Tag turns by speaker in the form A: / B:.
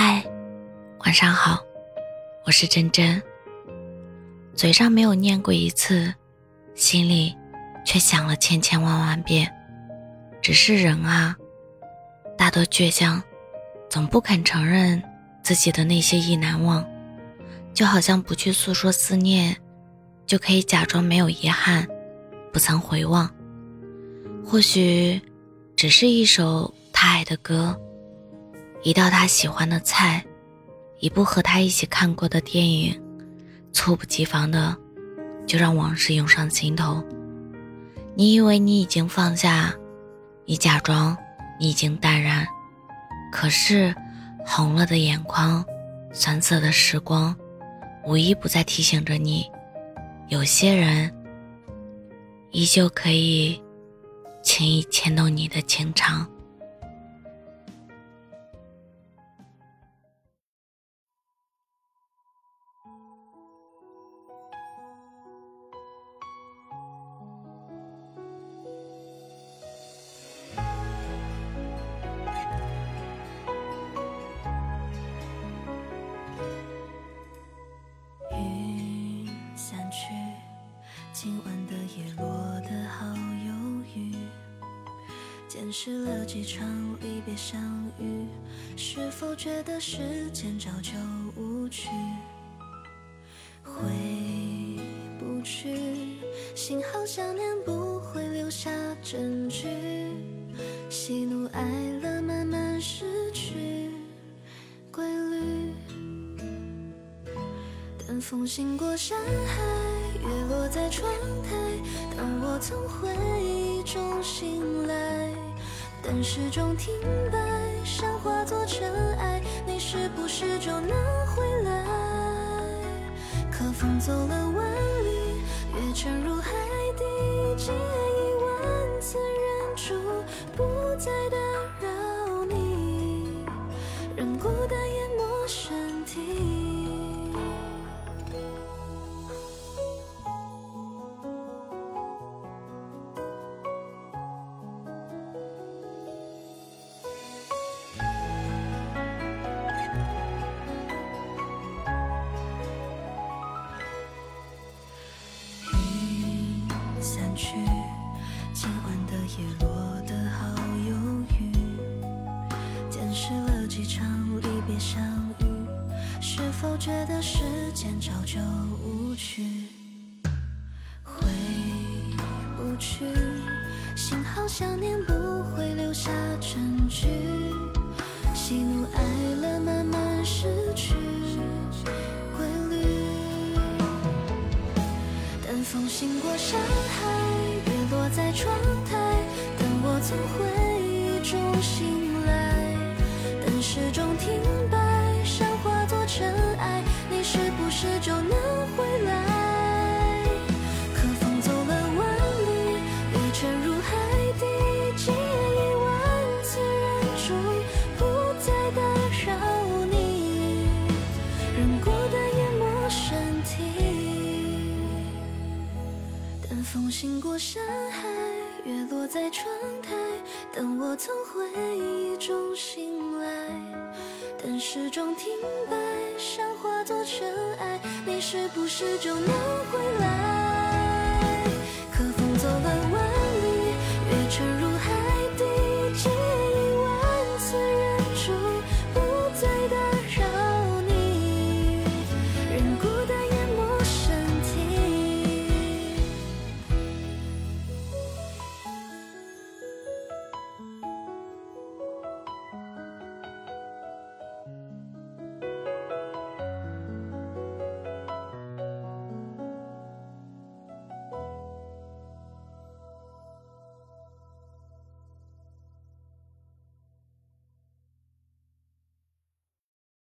A: 嗨，晚上好，我是真真。嘴上没有念过一次，心里却想了千千万万遍。只是人啊，大多倔强，总不肯承认自己的那些意难忘，就好像不去诉说思念，就可以假装没有遗憾，不曾回望。或许，只是一首他爱的歌。一道他喜欢的菜，一部和他一起看过的电影，猝不及防的就让往事涌上心头。你以为你已经放下，你假装你已经淡然，可是红了的眼眶，酸涩的时光，无一不在提醒着你，有些人依旧可以轻易牵动你的情长。
B: 见识了几场离别相遇，是否觉得时间早就无趣？回不去，幸好想念不会留下证据，喜怒哀乐慢慢失去规律，等风行过山海。月落在窗台，当我从回忆中醒来，但始终停摆，山化作尘埃，你是不是就能回来？可风走了万里，月沉入想念不会留下证据，喜怒哀乐慢慢失去规律，等风行过山海。雨落在窗台，等我从回忆中醒来，等时钟停摆，山化作尘等风醒过山海。月落在窗台，等我从回忆中醒来，等时钟停摆，想化作尘埃，你是不是就能回来？